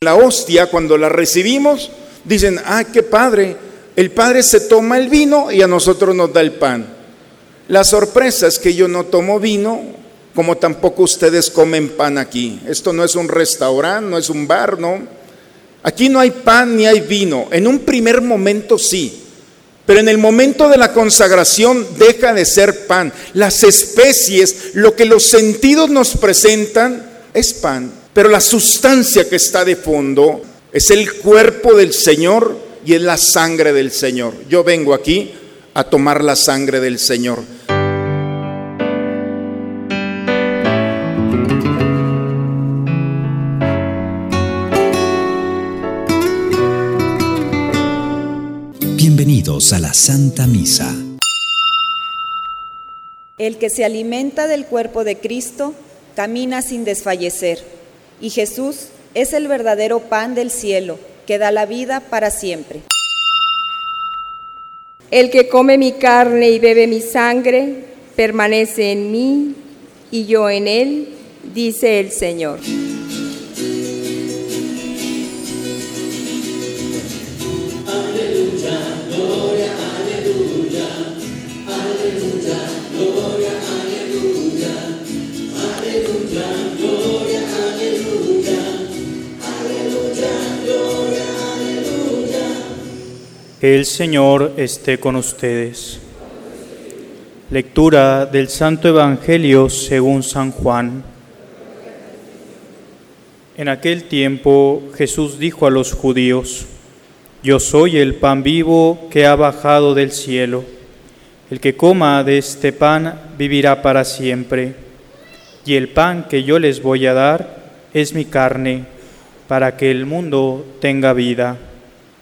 La hostia, cuando la recibimos, dicen, ah, qué padre, el Padre se toma el vino y a nosotros nos da el pan. La sorpresa es que yo no tomo vino, como tampoco ustedes comen pan aquí. Esto no es un restaurante, no es un bar, ¿no? Aquí no hay pan ni hay vino. En un primer momento sí, pero en el momento de la consagración deja de ser pan. Las especies, lo que los sentidos nos presentan, es pan. Pero la sustancia que está de fondo es el cuerpo del Señor y es la sangre del Señor. Yo vengo aquí a tomar la sangre del Señor. Bienvenidos a la Santa Misa. El que se alimenta del cuerpo de Cristo camina sin desfallecer y Jesús es el verdadero pan del cielo que da la vida para siempre. El que come mi carne y bebe mi sangre permanece en mí y yo en él, dice el Señor. El Señor esté con ustedes. Lectura del Santo Evangelio según San Juan. En aquel tiempo Jesús dijo a los judíos, Yo soy el pan vivo que ha bajado del cielo. El que coma de este pan vivirá para siempre. Y el pan que yo les voy a dar es mi carne, para que el mundo tenga vida.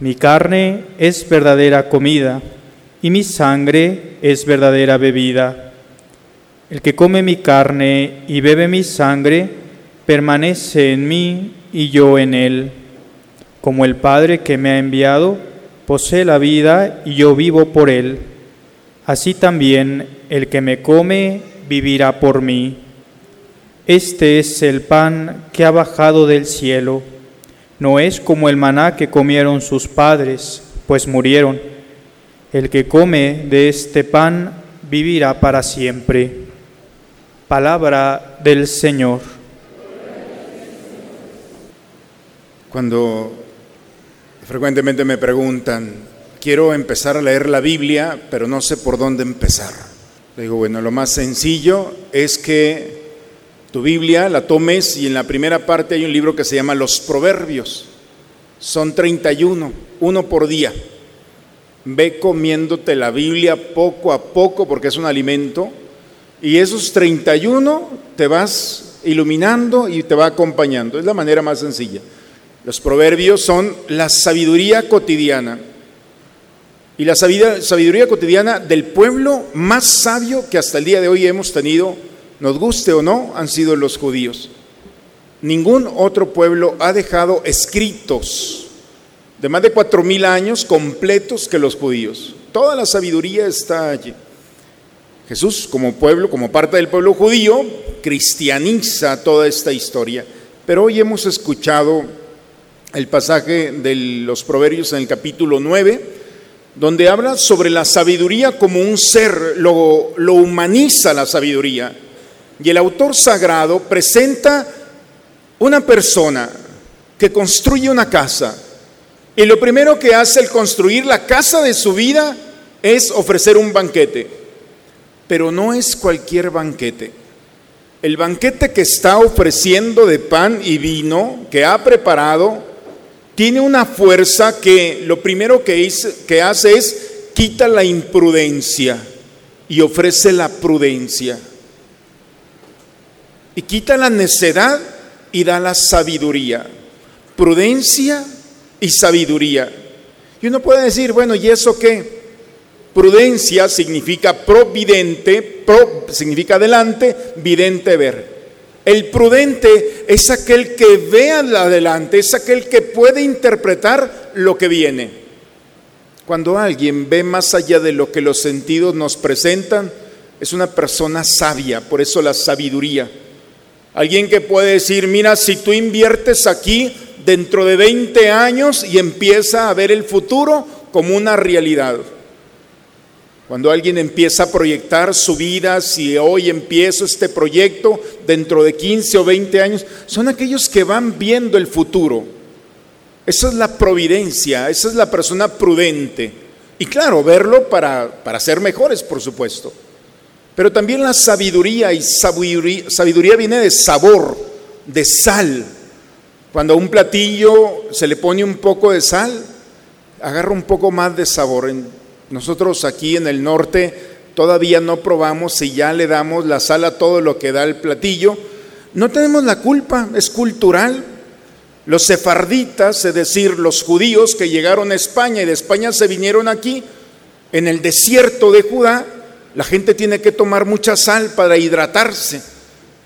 Mi carne es verdadera comida y mi sangre es verdadera bebida. El que come mi carne y bebe mi sangre permanece en mí y yo en él. Como el Padre que me ha enviado posee la vida y yo vivo por él, así también el que me come vivirá por mí. Este es el pan que ha bajado del cielo no es como el maná que comieron sus padres, pues murieron. El que come de este pan vivirá para siempre. Palabra del Señor. Cuando frecuentemente me preguntan, quiero empezar a leer la Biblia, pero no sé por dónde empezar. Le digo, bueno, lo más sencillo es que tu Biblia, la tomes y en la primera parte hay un libro que se llama Los Proverbios. Son 31, uno por día. Ve comiéndote la Biblia poco a poco porque es un alimento y esos 31 te vas iluminando y te va acompañando. Es la manera más sencilla. Los proverbios son la sabiduría cotidiana y la sabiduría cotidiana del pueblo más sabio que hasta el día de hoy hemos tenido nos guste o no, han sido los judíos. Ningún otro pueblo ha dejado escritos de más de cuatro mil años completos que los judíos. Toda la sabiduría está allí. Jesús, como pueblo, como parte del pueblo judío, cristianiza toda esta historia. Pero hoy hemos escuchado el pasaje de los Proverbios en el capítulo 9, donde habla sobre la sabiduría como un ser, lo, lo humaniza la sabiduría y el autor sagrado presenta una persona que construye una casa y lo primero que hace al construir la casa de su vida es ofrecer un banquete. Pero no es cualquier banquete. El banquete que está ofreciendo de pan y vino, que ha preparado, tiene una fuerza que lo primero que, que hace es quita la imprudencia y ofrece la prudencia y quita la necedad y da la sabiduría. prudencia y sabiduría. Y uno puede decir, bueno, ¿y eso qué? Prudencia significa providente, pro significa adelante, vidente ver. El prudente es aquel que ve adelante, es aquel que puede interpretar lo que viene. Cuando alguien ve más allá de lo que los sentidos nos presentan, es una persona sabia, por eso la sabiduría. Alguien que puede decir, mira, si tú inviertes aquí dentro de 20 años y empieza a ver el futuro como una realidad. Cuando alguien empieza a proyectar su vida, si hoy empiezo este proyecto, dentro de 15 o 20 años, son aquellos que van viendo el futuro. Esa es la providencia, esa es la persona prudente. Y claro, verlo para, para ser mejores, por supuesto. Pero también la sabiduría, y sabiduría, sabiduría viene de sabor, de sal. Cuando a un platillo se le pone un poco de sal, agarra un poco más de sabor. Nosotros aquí en el norte todavía no probamos si ya le damos la sal a todo lo que da el platillo. No tenemos la culpa, es cultural. Los sefarditas, es decir, los judíos que llegaron a España y de España se vinieron aquí, en el desierto de Judá, la gente tiene que tomar mucha sal para hidratarse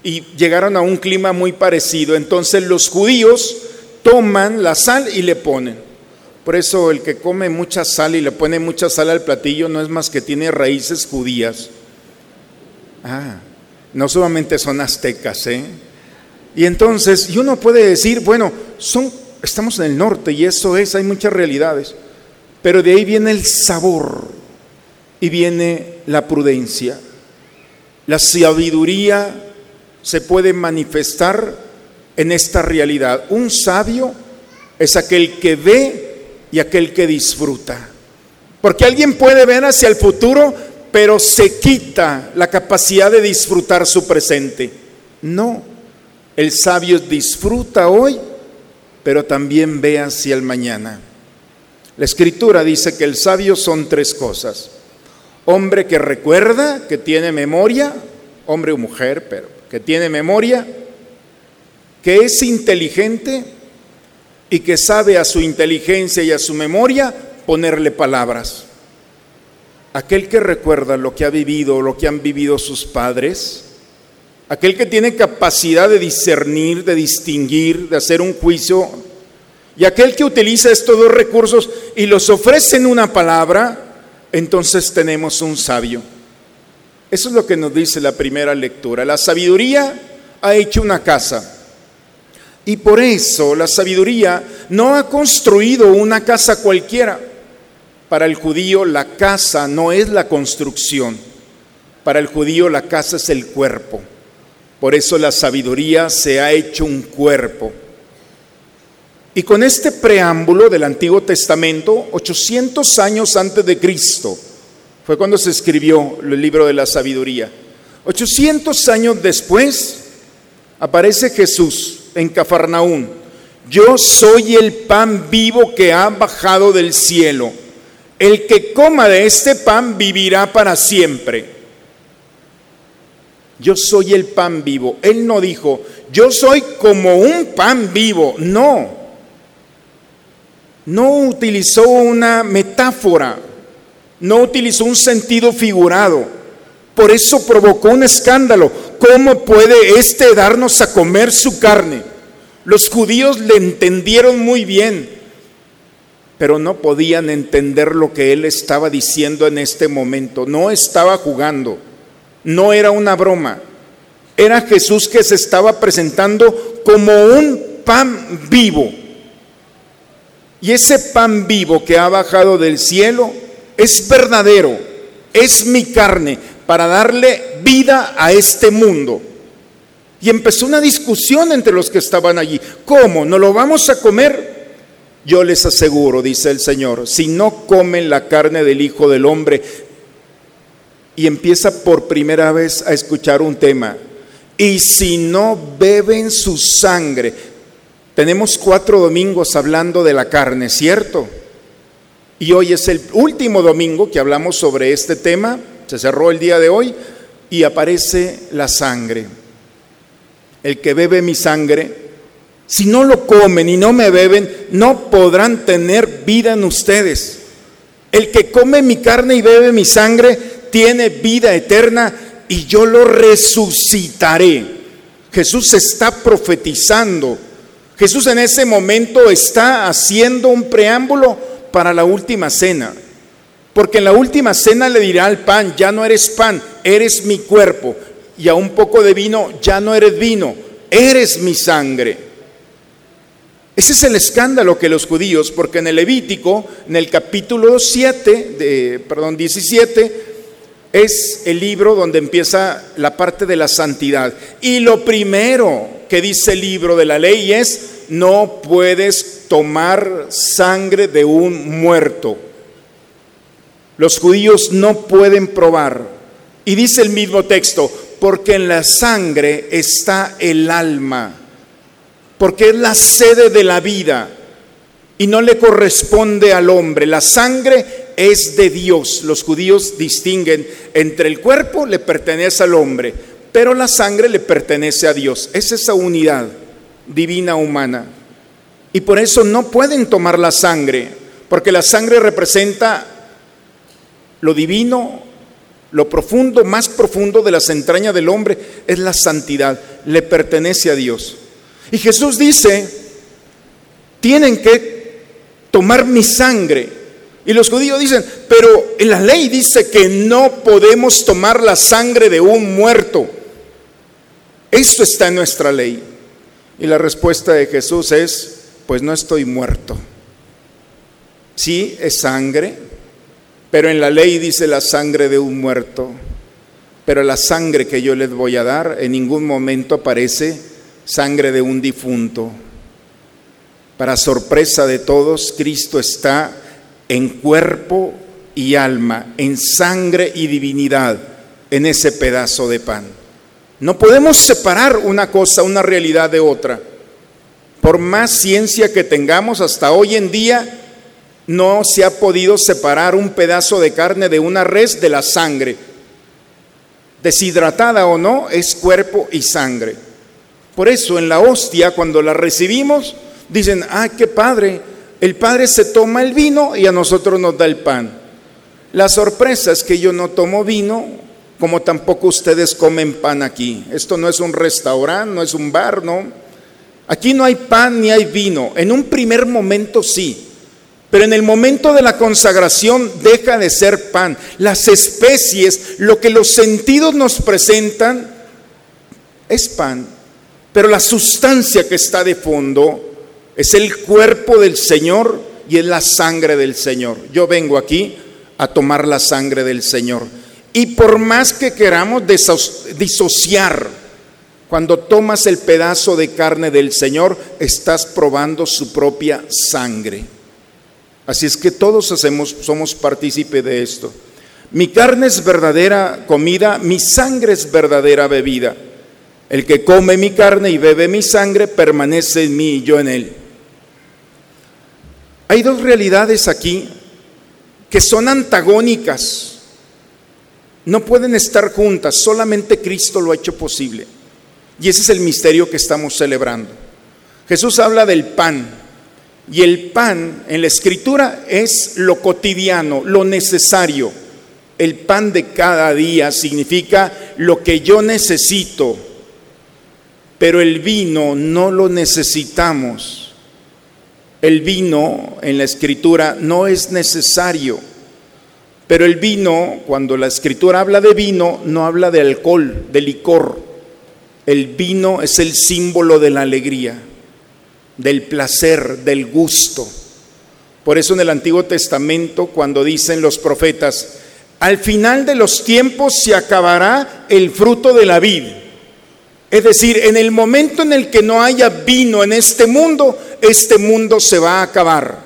y llegaron a un clima muy parecido. Entonces los judíos toman la sal y le ponen. Por eso el que come mucha sal y le pone mucha sal al platillo no es más que tiene raíces judías. Ah, no solamente son aztecas, ¿eh? Y entonces, y uno puede decir, bueno, son, estamos en el norte y eso es, hay muchas realidades, pero de ahí viene el sabor y viene la prudencia. La sabiduría se puede manifestar en esta realidad. Un sabio es aquel que ve y aquel que disfruta. Porque alguien puede ver hacia el futuro, pero se quita la capacidad de disfrutar su presente. No, el sabio disfruta hoy, pero también ve hacia el mañana. La escritura dice que el sabio son tres cosas. Hombre que recuerda, que tiene memoria, hombre o mujer, pero que tiene memoria, que es inteligente y que sabe a su inteligencia y a su memoria ponerle palabras. Aquel que recuerda lo que ha vivido, lo que han vivido sus padres, aquel que tiene capacidad de discernir, de distinguir, de hacer un juicio, y aquel que utiliza estos dos recursos y los ofrece en una palabra, entonces tenemos un sabio. Eso es lo que nos dice la primera lectura. La sabiduría ha hecho una casa y por eso la sabiduría no ha construido una casa cualquiera. Para el judío la casa no es la construcción. Para el judío la casa es el cuerpo. Por eso la sabiduría se ha hecho un cuerpo. Y con este preámbulo del Antiguo Testamento, 800 años antes de Cristo, fue cuando se escribió el libro de la sabiduría. 800 años después aparece Jesús en Cafarnaún, yo soy el pan vivo que ha bajado del cielo. El que coma de este pan vivirá para siempre. Yo soy el pan vivo. Él no dijo, yo soy como un pan vivo. No. No utilizó una metáfora. No utilizó un sentido figurado. Por eso provocó un escándalo. ¿Cómo puede éste darnos a comer su carne? Los judíos le entendieron muy bien, pero no podían entender lo que él estaba diciendo en este momento. No estaba jugando, no era una broma. Era Jesús que se estaba presentando como un pan vivo. Y ese pan vivo que ha bajado del cielo es verdadero, es mi carne, para darle vida a este mundo. Y empezó una discusión entre los que estaban allí. ¿Cómo? ¿No lo vamos a comer? Yo les aseguro, dice el Señor, si no comen la carne del Hijo del Hombre, y empieza por primera vez a escuchar un tema, y si no beben su sangre, tenemos cuatro domingos hablando de la carne, ¿cierto? Y hoy es el último domingo que hablamos sobre este tema se cerró el día de hoy y aparece la sangre. El que bebe mi sangre Si no lo comen y no me beben, no podrán tener vida en ustedes. El que come mi carne y bebe mi sangre tiene vida eterna y yo lo resucitaré. Jesús está profetizando. Jesús en ese momento está haciendo un preámbulo para la última cena. Porque en la última cena le dirá al pan, ya no eres pan, eres mi cuerpo. Y a un poco de vino, ya no eres vino, eres mi sangre. Ese es el escándalo que los judíos, porque en el Levítico, en el capítulo 7, de, perdón, 17, es el libro donde empieza la parte de la santidad. Y lo primero dice el libro de la ley es, no puedes tomar sangre de un muerto. Los judíos no pueden probar. Y dice el mismo texto, porque en la sangre está el alma, porque es la sede de la vida y no le corresponde al hombre. La sangre es de Dios. Los judíos distinguen entre el cuerpo le pertenece al hombre, pero la sangre le pertenece a Dios. Es esa unidad divina humana. Y por eso no pueden tomar la sangre, porque la sangre representa lo divino, lo profundo, más profundo de las entrañas del hombre, es la santidad, le pertenece a Dios. Y Jesús dice, tienen que tomar mi sangre y los judíos dicen, pero la ley dice que no podemos tomar la sangre de un muerto. Esto está en nuestra ley. Y la respuesta de Jesús es, pues no estoy muerto. Sí, es sangre, pero en la ley dice la sangre de un muerto. Pero la sangre que yo les voy a dar en ningún momento aparece sangre de un difunto. Para sorpresa de todos, Cristo está en cuerpo y alma, en sangre y divinidad, en ese pedazo de pan. No podemos separar una cosa, una realidad de otra. Por más ciencia que tengamos hasta hoy en día, no se ha podido separar un pedazo de carne de una res de la sangre. Deshidratada o no, es cuerpo y sangre. Por eso en la hostia, cuando la recibimos, dicen, ah, qué padre, el Padre se toma el vino y a nosotros nos da el pan. La sorpresa es que yo no tomo vino, como tampoco ustedes comen pan aquí. Esto no es un restaurante, no es un bar, no. Aquí no hay pan ni hay vino. En un primer momento sí, pero en el momento de la consagración deja de ser pan. Las especies, lo que los sentidos nos presentan, es pan. Pero la sustancia que está de fondo es el cuerpo del Señor y es la sangre del Señor. Yo vengo aquí a tomar la sangre del Señor. Y por más que queramos disociar, cuando tomas el pedazo de carne del Señor, estás probando su propia sangre. Así es que todos hacemos, somos partícipe de esto. Mi carne es verdadera comida, mi sangre es verdadera bebida. El que come mi carne y bebe mi sangre permanece en mí y yo en él. Hay dos realidades aquí que son antagónicas. No pueden estar juntas, solamente Cristo lo ha hecho posible. Y ese es el misterio que estamos celebrando. Jesús habla del pan. Y el pan en la escritura es lo cotidiano, lo necesario. El pan de cada día significa lo que yo necesito. Pero el vino no lo necesitamos el vino en la escritura no es necesario, pero el vino, cuando la escritura habla de vino, no habla de alcohol, de licor. El vino es el símbolo de la alegría, del placer, del gusto. Por eso en el Antiguo Testamento, cuando dicen los profetas, al final de los tiempos se acabará el fruto de la vid. Es decir, en el momento en el que no haya vino en este mundo, este mundo se va a acabar.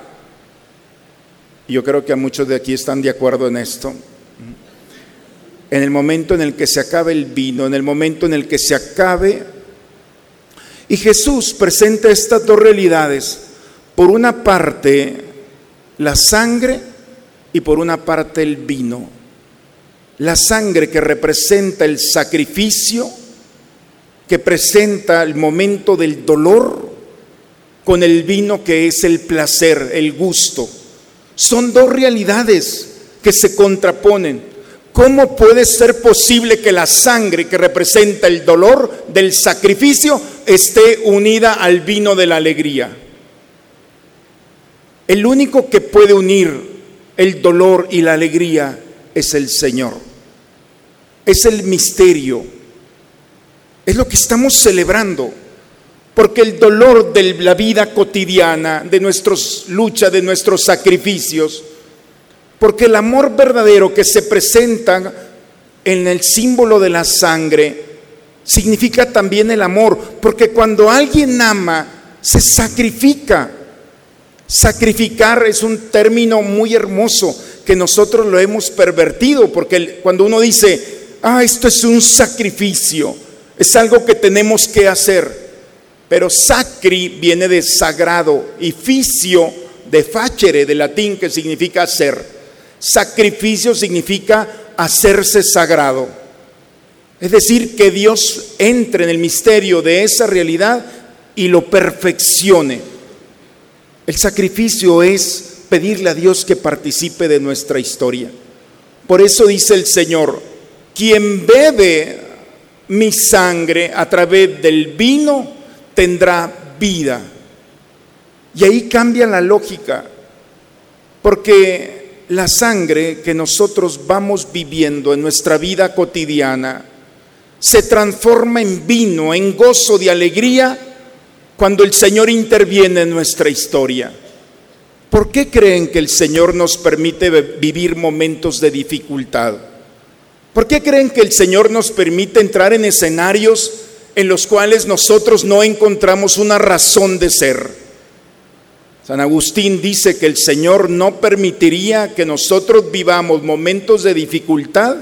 Yo creo que muchos de aquí están de acuerdo en esto. En el momento en el que se acabe el vino, en el momento en el que se acabe... Y Jesús presenta estas dos realidades. Por una parte, la sangre y por una parte el vino. La sangre que representa el sacrificio, que presenta el momento del dolor, con el vino que es el placer, el gusto. Son dos realidades que se contraponen. ¿Cómo puede ser posible que la sangre que representa el dolor del sacrificio esté unida al vino de la alegría? El único que puede unir el dolor y la alegría es el Señor. Es el misterio. Es lo que estamos celebrando. Porque el dolor de la vida cotidiana, de nuestras luchas, de nuestros sacrificios, porque el amor verdadero que se presenta en el símbolo de la sangre significa también el amor, porque cuando alguien ama, se sacrifica. Sacrificar es un término muy hermoso que nosotros lo hemos pervertido, porque cuando uno dice, ah, esto es un sacrificio, es algo que tenemos que hacer. Pero sacri viene de sagrado y ficio de facere, de latín, que significa hacer. Sacrificio significa hacerse sagrado. Es decir, que Dios entre en el misterio de esa realidad y lo perfeccione. El sacrificio es pedirle a Dios que participe de nuestra historia. Por eso dice el Señor, quien bebe mi sangre a través del vino tendrá vida. Y ahí cambia la lógica, porque la sangre que nosotros vamos viviendo en nuestra vida cotidiana se transforma en vino, en gozo de alegría cuando el Señor interviene en nuestra historia. ¿Por qué creen que el Señor nos permite vivir momentos de dificultad? ¿Por qué creen que el Señor nos permite entrar en escenarios en los cuales nosotros no encontramos una razón de ser? San Agustín dice que el Señor no permitiría que nosotros vivamos momentos de dificultad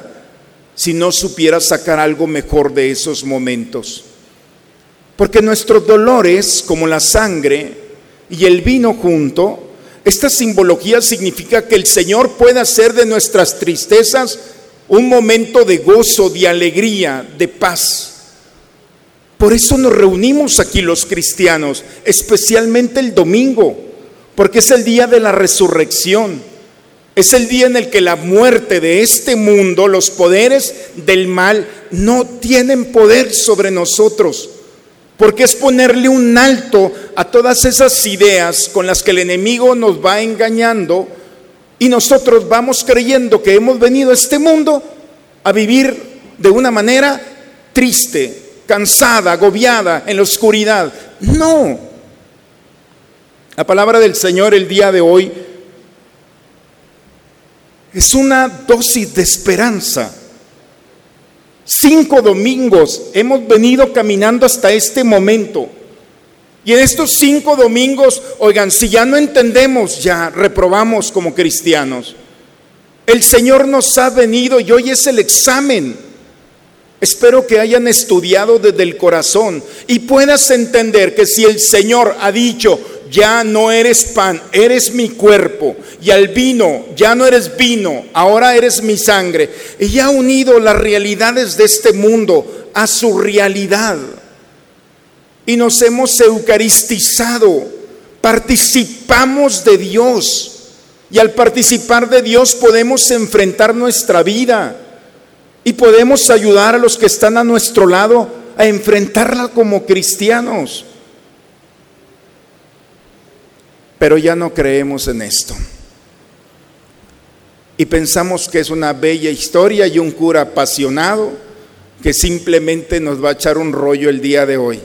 si no supiera sacar algo mejor de esos momentos. Porque nuestros dolores, como la sangre y el vino junto, esta simbología significa que el Señor puede hacer de nuestras tristezas un momento de gozo, de alegría, de paz. Por eso nos reunimos aquí los cristianos, especialmente el domingo porque es el día de la resurrección. Es el día en el que la muerte de este mundo, los poderes del mal, no tienen poder sobre nosotros. Porque es ponerle un alto a todas esas ideas con las que el enemigo nos va engañando y nosotros vamos creyendo que hemos venido a este mundo a vivir de una manera triste, cansada, agobiada, en la oscuridad. No, la palabra del Señor el día de hoy es una dosis de esperanza. Cinco domingos hemos venido caminando hasta este momento. Y en estos cinco domingos, oigan, si ya no entendemos, ya reprobamos como cristianos. El Señor nos ha venido y hoy es el examen. Espero que hayan estudiado desde el corazón y puedas entender que si el Señor ha dicho, ya no eres pan, eres mi cuerpo. Y al vino, ya no eres vino, ahora eres mi sangre. Y ha unido las realidades de este mundo a su realidad. Y nos hemos eucaristizado, participamos de Dios. Y al participar de Dios podemos enfrentar nuestra vida y podemos ayudar a los que están a nuestro lado a enfrentarla como cristianos. pero ya no creemos en esto. Y pensamos que es una bella historia y un cura apasionado que simplemente nos va a echar un rollo el día de hoy.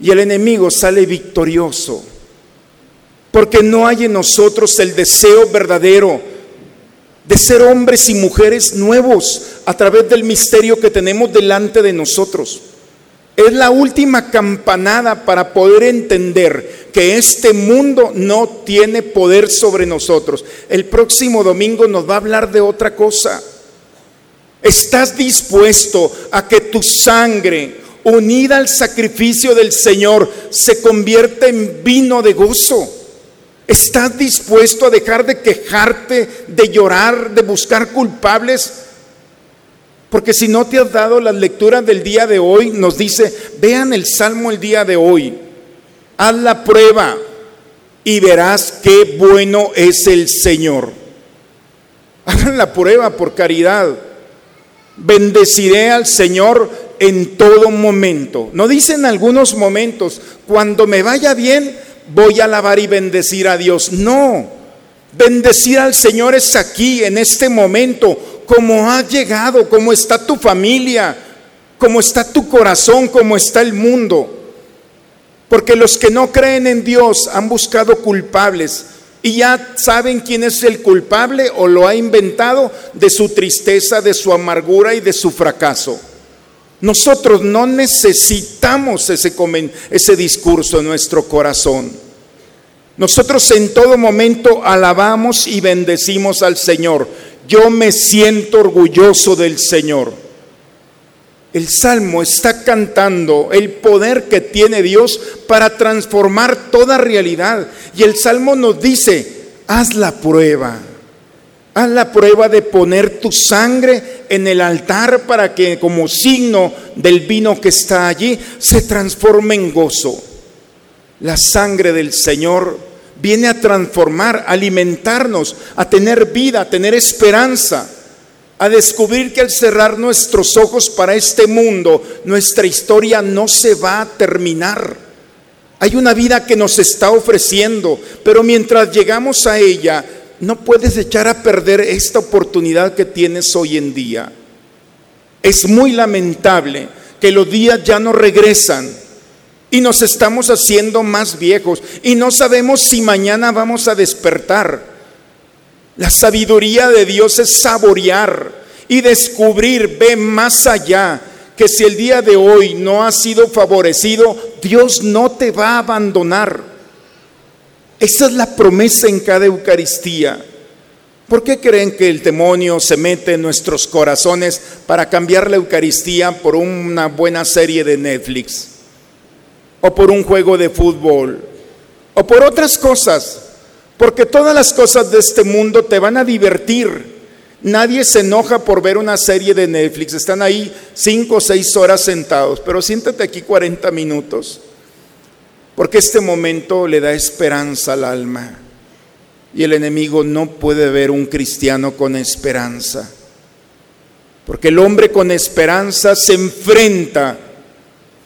Y el enemigo sale victorioso, porque no hay en nosotros el deseo verdadero de ser hombres y mujeres nuevos a través del misterio que tenemos delante de nosotros. Es la última campanada para poder entender que este mundo no tiene poder sobre nosotros. El próximo domingo nos va a hablar de otra cosa. ¿Estás dispuesto a que tu sangre, unida al sacrificio del Señor, se convierta en vino de gozo? ¿Estás dispuesto a dejar de quejarte, de llorar, de buscar culpables? Porque si no te has dado las lecturas del día de hoy, nos dice, vean el Salmo el día de hoy. Haz la prueba y verás qué bueno es el Señor. Hagan la prueba por caridad. Bendeciré al Señor en todo momento. No dicen algunos momentos, cuando me vaya bien, voy a alabar y bendecir a Dios. No, bendecir al Señor es aquí, en este momento, como ha llegado, como está tu familia, como está tu corazón, como está el mundo. Porque los que no creen en Dios han buscado culpables y ya saben quién es el culpable o lo ha inventado de su tristeza, de su amargura y de su fracaso. Nosotros no necesitamos ese, discurso en nuestro corazón. Nosotros en todo momento alabamos y bendecimos al Señor. Yo me siento orgulloso del Señor. El salmo está cantando el poder que tiene Dios para transformar toda realidad. Y el salmo nos dice, haz la prueba. Haz la prueba de poner tu sangre en el altar para que como signo del vino que está allí se transforme en gozo. La sangre del Señor viene a transformar, a alimentarnos, a tener vida, a tener esperanza, a descubrir que al cerrar nuestros ojos para este mundo, nuestra historia no se va a terminar. Hay una vida que nos está ofreciendo, pero mientras llegamos a ella, no puedes echar a perder esta oportunidad que tienes hoy en día. Es muy lamentable que los días ya no regresan y nos estamos haciendo más viejos y no sabemos si mañana vamos a despertar. La sabiduría de Dios es saborear y descubrir, ve más allá, que si el día de hoy no ha sido favorecido, Dios no te va a abandonar. Esa es la promesa en cada Eucaristía. ¿Por qué creen que el demonio se mete en nuestros corazones para cambiar la Eucaristía por una buena serie de Netflix? ¿O por un juego de fútbol? ¿O por otras cosas? Porque todas las cosas de este mundo te van a divertir. Nadie se enoja por ver una serie de Netflix. Están ahí cinco o seis horas sentados, pero siéntate aquí 40 minutos. Porque este momento le da esperanza al alma. Y el enemigo no puede ver un cristiano con esperanza. Porque el hombre con esperanza se enfrenta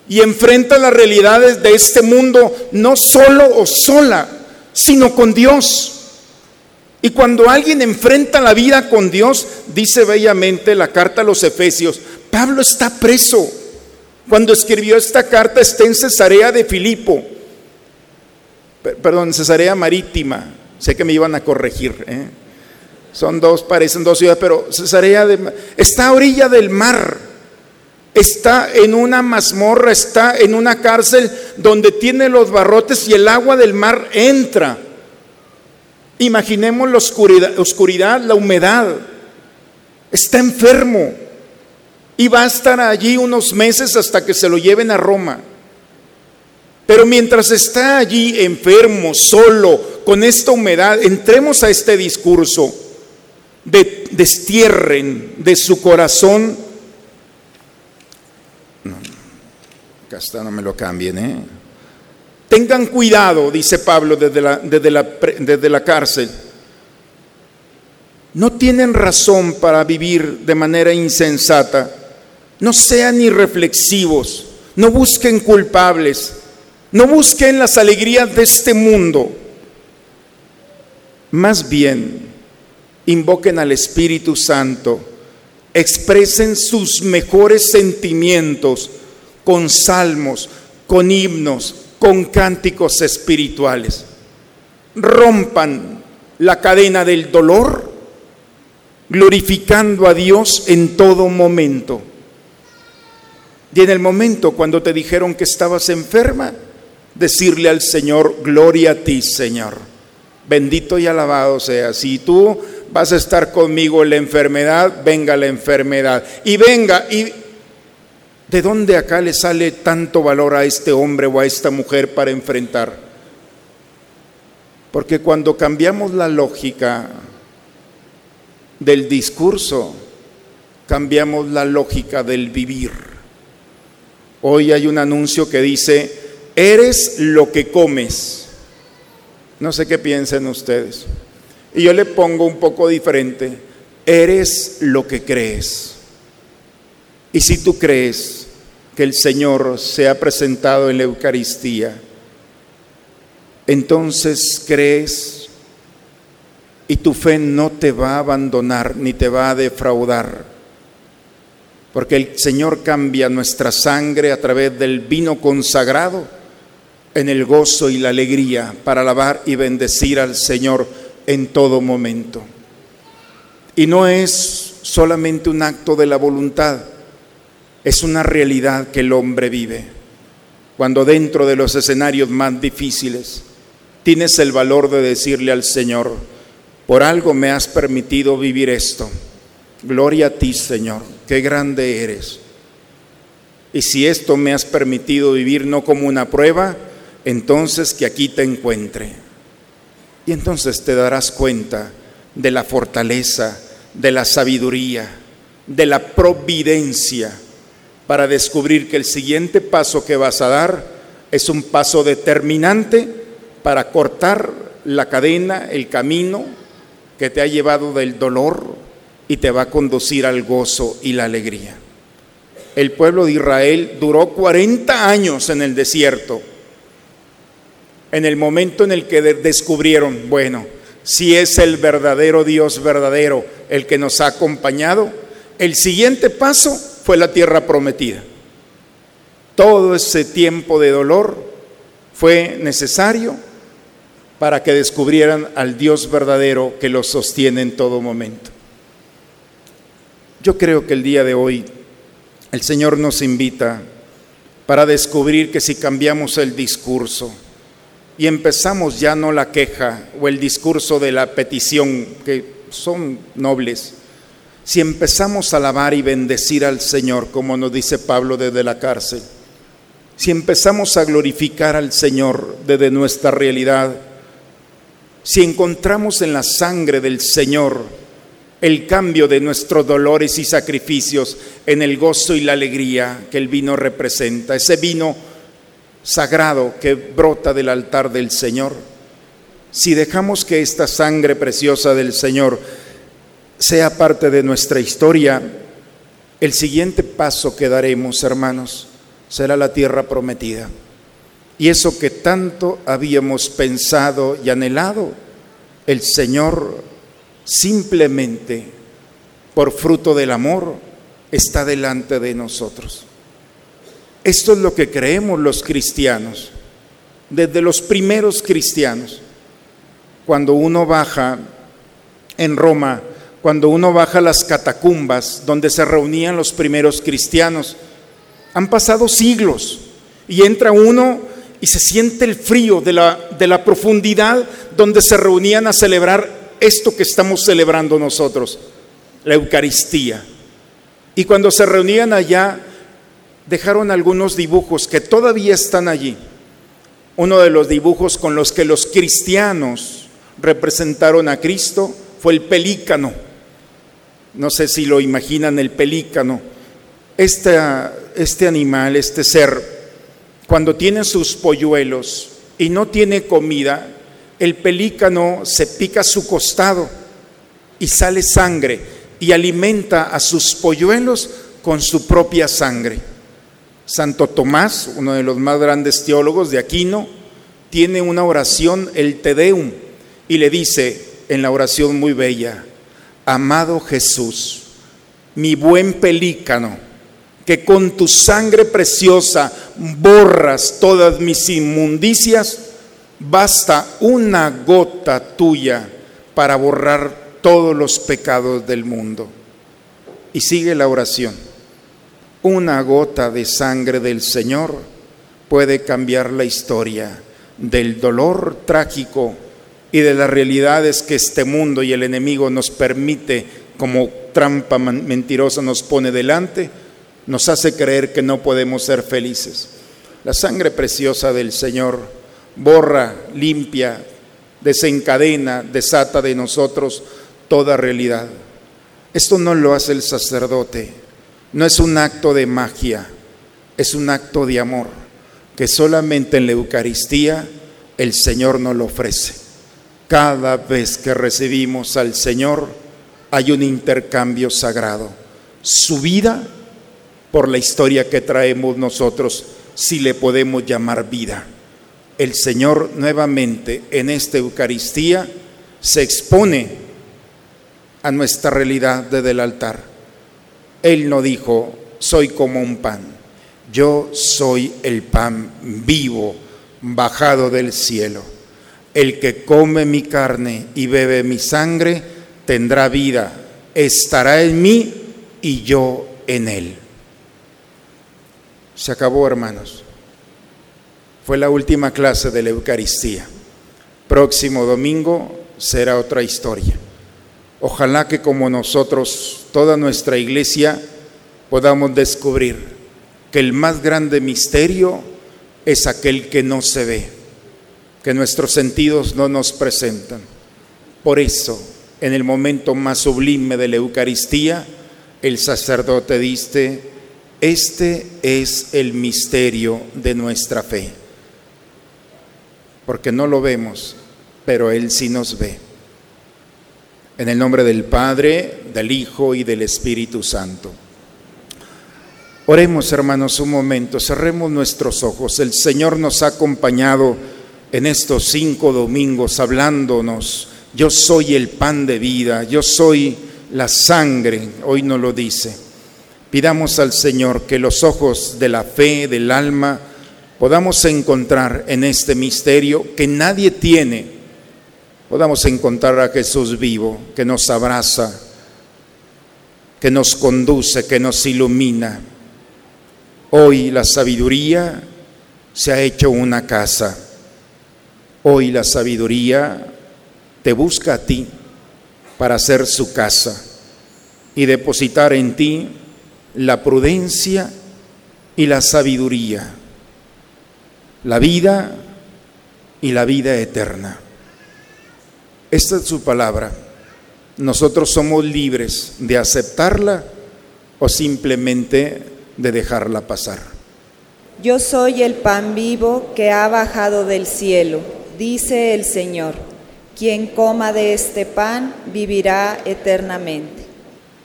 y enfrenta las realidades de este mundo no solo o sola, sino con Dios. Y cuando alguien enfrenta la vida con Dios, dice bellamente la carta a los Efesios, Pablo está preso. Cuando escribió esta carta está en Cesarea de Filipo perdón, Cesarea Marítima, sé que me iban a corregir, ¿eh? son dos, parecen dos ciudades, pero Cesarea de, está a orilla del mar, está en una mazmorra, está en una cárcel donde tiene los barrotes y el agua del mar entra. Imaginemos la oscuridad, oscuridad la humedad, está enfermo y va a estar allí unos meses hasta que se lo lleven a Roma. Pero mientras está allí enfermo, solo, con esta humedad, entremos a este discurso. De, destierren de su corazón. No, acá está, no me lo cambien, ¿eh? Tengan cuidado, dice Pablo desde la, desde la, desde la cárcel. No tienen razón para vivir de manera insensata. No sean irreflexivos. No busquen culpables. No busquen las alegrías de este mundo. Más bien, invoquen al Espíritu Santo. Expresen sus mejores sentimientos con salmos, con himnos, con cánticos espirituales. Rompan la cadena del dolor, glorificando a Dios en todo momento. Y en el momento cuando te dijeron que estabas enferma, decirle al Señor, gloria a ti, Señor. Bendito y alabado sea. Si tú vas a estar conmigo en la enfermedad, venga la enfermedad. Y venga, y ¿de dónde acá le sale tanto valor a este hombre o a esta mujer para enfrentar? Porque cuando cambiamos la lógica del discurso, cambiamos la lógica del vivir. Hoy hay un anuncio que dice, eres lo que comes. No sé qué piensen ustedes. Y yo le pongo un poco diferente, eres lo que crees. Y si tú crees que el Señor se ha presentado en la Eucaristía, entonces crees y tu fe no te va a abandonar ni te va a defraudar. Porque el Señor cambia nuestra sangre a través del vino consagrado en el gozo y la alegría para alabar y bendecir al Señor en todo momento. Y no es solamente un acto de la voluntad, es una realidad que el hombre vive. Cuando dentro de los escenarios más difíciles tienes el valor de decirle al Señor, por algo me has permitido vivir esto. Gloria a ti, Señor, qué grande eres. Y si esto me has permitido vivir no como una prueba, entonces que aquí te encuentre. Y entonces te darás cuenta de la fortaleza, de la sabiduría, de la providencia para descubrir que el siguiente paso que vas a dar es un paso determinante para cortar la cadena, el camino que te ha llevado del dolor y te va a conducir al gozo y la alegría. El pueblo de Israel duró 40 años en el desierto, en el momento en el que descubrieron, bueno, si es el verdadero Dios verdadero el que nos ha acompañado, el siguiente paso fue la tierra prometida. Todo ese tiempo de dolor fue necesario para que descubrieran al Dios verdadero que los sostiene en todo momento. Yo creo que el día de hoy el Señor nos invita para descubrir que si cambiamos el discurso y empezamos ya no la queja o el discurso de la petición, que son nobles, si empezamos a alabar y bendecir al Señor, como nos dice Pablo desde la cárcel, si empezamos a glorificar al Señor desde nuestra realidad, si encontramos en la sangre del Señor el cambio de nuestros dolores y sacrificios en el gozo y la alegría que el vino representa, ese vino sagrado que brota del altar del Señor, si dejamos que esta sangre preciosa del Señor sea parte de nuestra historia, el siguiente paso que daremos, hermanos, será la tierra prometida. Y eso que tanto habíamos pensado y anhelado, el Señor simplemente por fruto del amor está delante de nosotros. Esto es lo que creemos los cristianos, desde los primeros cristianos. Cuando uno baja en Roma, cuando uno baja las catacumbas donde se reunían los primeros cristianos, han pasado siglos y entra uno y se siente el frío de la, de la profundidad donde se reunían a celebrar esto que estamos celebrando nosotros, la Eucaristía. Y cuando se reunían allá, dejaron algunos dibujos que todavía están allí. Uno de los dibujos con los que los cristianos representaron a Cristo fue el pelícano. No sé si lo imaginan el pelícano. Este, este animal, este ser, cuando tiene sus polluelos y no tiene comida, el pelícano se pica su costado y sale sangre y alimenta a sus polluelos con su propia sangre. Santo Tomás, uno de los más grandes teólogos de Aquino, tiene una oración, el Te Deum, y le dice en la oración muy bella, amado Jesús, mi buen pelícano, que con tu sangre preciosa borras todas mis inmundicias, basta una gota tuya para borrar todos los pecados del mundo. Y sigue la oración. Una gota de sangre del Señor puede cambiar la historia del dolor trágico y de las realidades que este mundo y el enemigo nos permite como trampa mentirosa nos pone delante nos hace creer que no podemos ser felices. La sangre preciosa del Señor borra, limpia, desencadena, desata de nosotros toda realidad. Esto no lo hace el sacerdote, no es un acto de magia, es un acto de amor, que solamente en la Eucaristía el Señor nos lo ofrece. Cada vez que recibimos al Señor hay un intercambio sagrado. Su vida por la historia que traemos nosotros, si le podemos llamar vida. El Señor nuevamente en esta Eucaristía se expone a nuestra realidad desde el altar. Él no dijo, soy como un pan, yo soy el pan vivo, bajado del cielo. El que come mi carne y bebe mi sangre tendrá vida, estará en mí y yo en él. Se acabó, hermanos. Fue la última clase de la Eucaristía. Próximo domingo será otra historia. Ojalá que como nosotros, toda nuestra iglesia, podamos descubrir que el más grande misterio es aquel que no se ve, que nuestros sentidos no nos presentan. Por eso, en el momento más sublime de la Eucaristía, el sacerdote dice, este es el misterio de nuestra fe, porque no lo vemos, pero Él sí nos ve. En el nombre del Padre, del Hijo y del Espíritu Santo. Oremos, hermanos, un momento, cerremos nuestros ojos. El Señor nos ha acompañado en estos cinco domingos hablándonos. Yo soy el pan de vida, yo soy la sangre, hoy nos lo dice. Pidamos al Señor que los ojos de la fe, del alma, podamos encontrar en este misterio que nadie tiene. Podamos encontrar a Jesús vivo, que nos abraza, que nos conduce, que nos ilumina Hoy la sabiduría se ha hecho una casa. Hoy la sabiduría te busca a ti para hacer su casa y depositar en ti la prudencia y la sabiduría, la vida y la vida eterna. Esta es su palabra. Nosotros somos libres de aceptarla o simplemente de dejarla pasar. Yo soy el pan vivo que ha bajado del cielo, dice el Señor. Quien coma de este pan vivirá eternamente.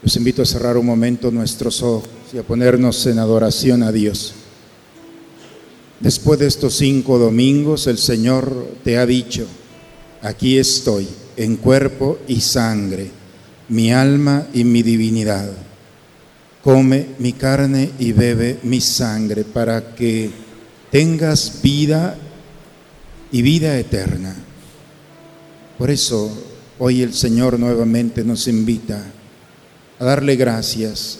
Los invito a cerrar un momento nuestros ojos y a ponernos en adoración a Dios. Después de estos cinco domingos, el Señor te ha dicho, aquí estoy, en cuerpo y sangre, mi alma y mi divinidad come mi carne y bebe mi sangre para que tengas vida y vida eterna. Por eso hoy el Señor nuevamente nos invita a darle gracias,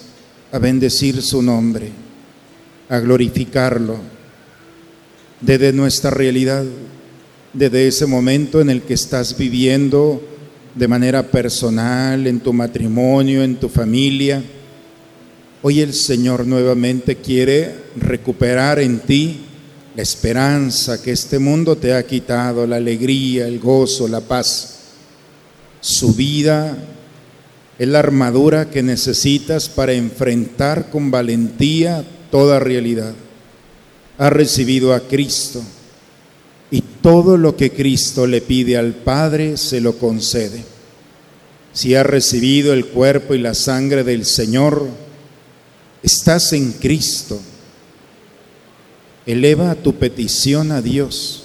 a bendecir su nombre, a glorificarlo desde nuestra realidad, desde ese momento en el que estás viviendo de manera personal, en tu matrimonio, en tu familia Hoy el Señor nuevamente quiere recuperar en ti la esperanza que este mundo te ha quitado, la alegría, el gozo, la paz. Su vida es la armadura que necesitas para enfrentar con valentía toda realidad. Ha recibido a Cristo todo lo que Cristo le pide al Padre se lo concede. Si ha recibido el cuerpo y la sangre del Señor, estás en Cristo. Eleva tu petición a Dios.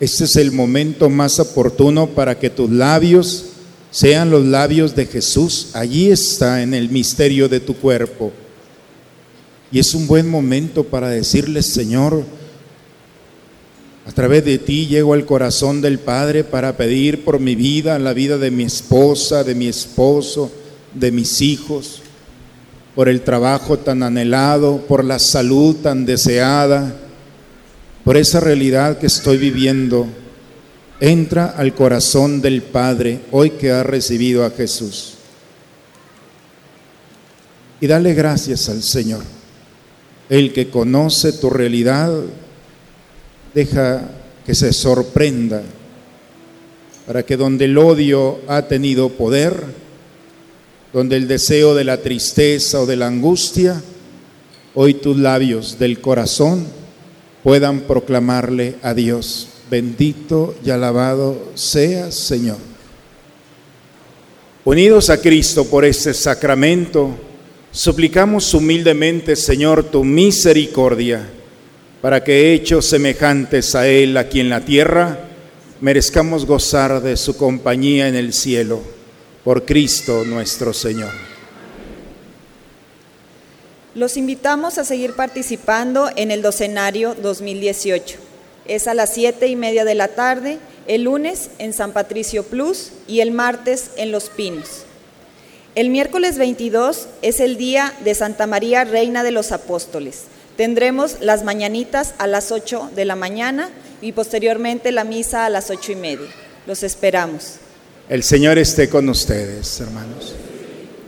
Este es el momento más oportuno para que tus labios sean los labios de Jesús. Allí está en el misterio de tu cuerpo. Y es un buen momento para decirle, Señor, a través de ti llego al corazón del Padre para pedir por mi vida, la vida de mi esposa, de mi esposo, de mis hijos por el trabajo tan anhelado, por la salud tan deseada, por esa realidad que estoy viviendo. Entra al corazón del Padre hoy que ha recibido a Jesús. Y dale gracias al Señor. El que conoce tu realidad, deja que se sorprenda para que donde el odio ha tenido poder, donde el deseo de la tristeza o de la angustia, hoy tus labios del corazón puedan proclamarle a Dios, bendito y alabado seas Señor. Unidos a Cristo por este sacramento, suplicamos humildemente, Señor, tu misericordia, para que hechos semejantes a Él aquí en la tierra, merezcamos gozar de su compañía en el cielo, por Cristo nuestro Señor. Los invitamos a seguir participando en el docenario 2018. Es a las siete y media de la tarde, el lunes en San Patricio Plus y el martes en Los Pinos. El miércoles 22 es el día de Santa María, Reina de los Apóstoles. Tendremos las mañanitas a las 8 de la mañana y posteriormente la misa a las ocho y media. Los esperamos. El Señor esté con ustedes, hermanos.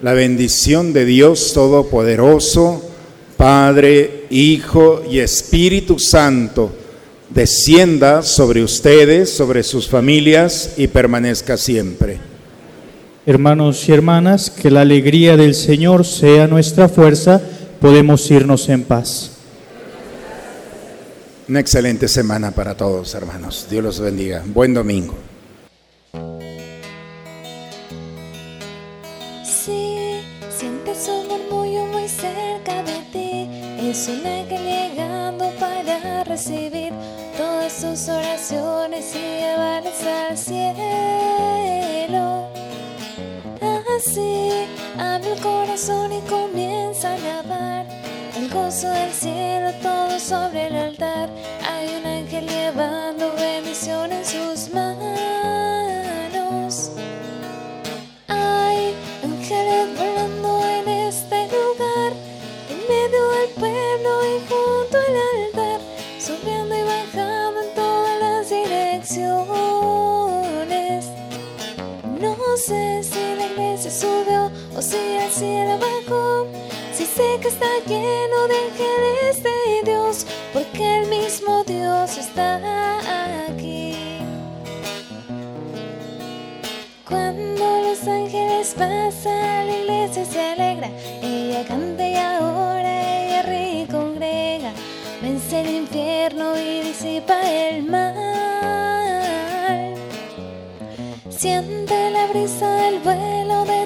La bendición de Dios Todopoderoso, Padre, Hijo y Espíritu Santo, descienda sobre ustedes, sobre sus familias y permanezca siempre. Hermanos y hermanas, que la alegría del Señor sea nuestra fuerza, podemos irnos en paz. Una excelente semana para todos, hermanos. Dios los bendiga. Buen domingo. Sí, sientes un murmullo muy cerca de ti. Es un ángel llegando para recibir todas tus oraciones y llevarlas al cielo. Así abre el corazón y comienza a alabar gozo del cielo, todo sobre el altar. Hay un ángel llevando bendición en sus manos. Que está lleno de ángeles de Dios, porque el mismo Dios está aquí. Cuando los ángeles pasan, la iglesia se alegra. Ella canta y ahora ella ríe y congrega. Vence el infierno y disipa el mal. Siente la brisa del vuelo de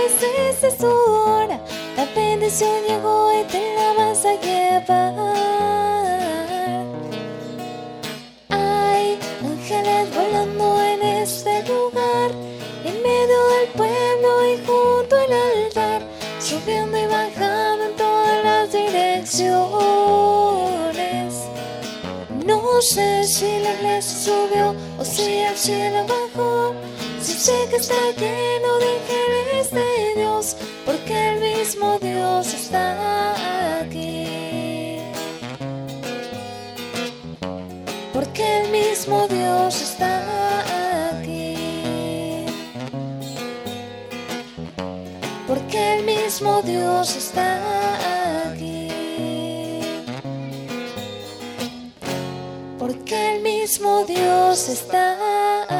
pues es tu hora. La bendición llegó y te la vas a llevar. Hay ángeles volando en este lugar, en medio del pueblo y junto al altar, subiendo y bajando en todas las direcciones. No sé si la iglesia subió o si el cielo bajó. Sé que está lleno de ángeles de Dios, porque el mismo Dios está aquí. Porque el mismo Dios está aquí. Porque el mismo Dios está aquí. Porque el mismo Dios está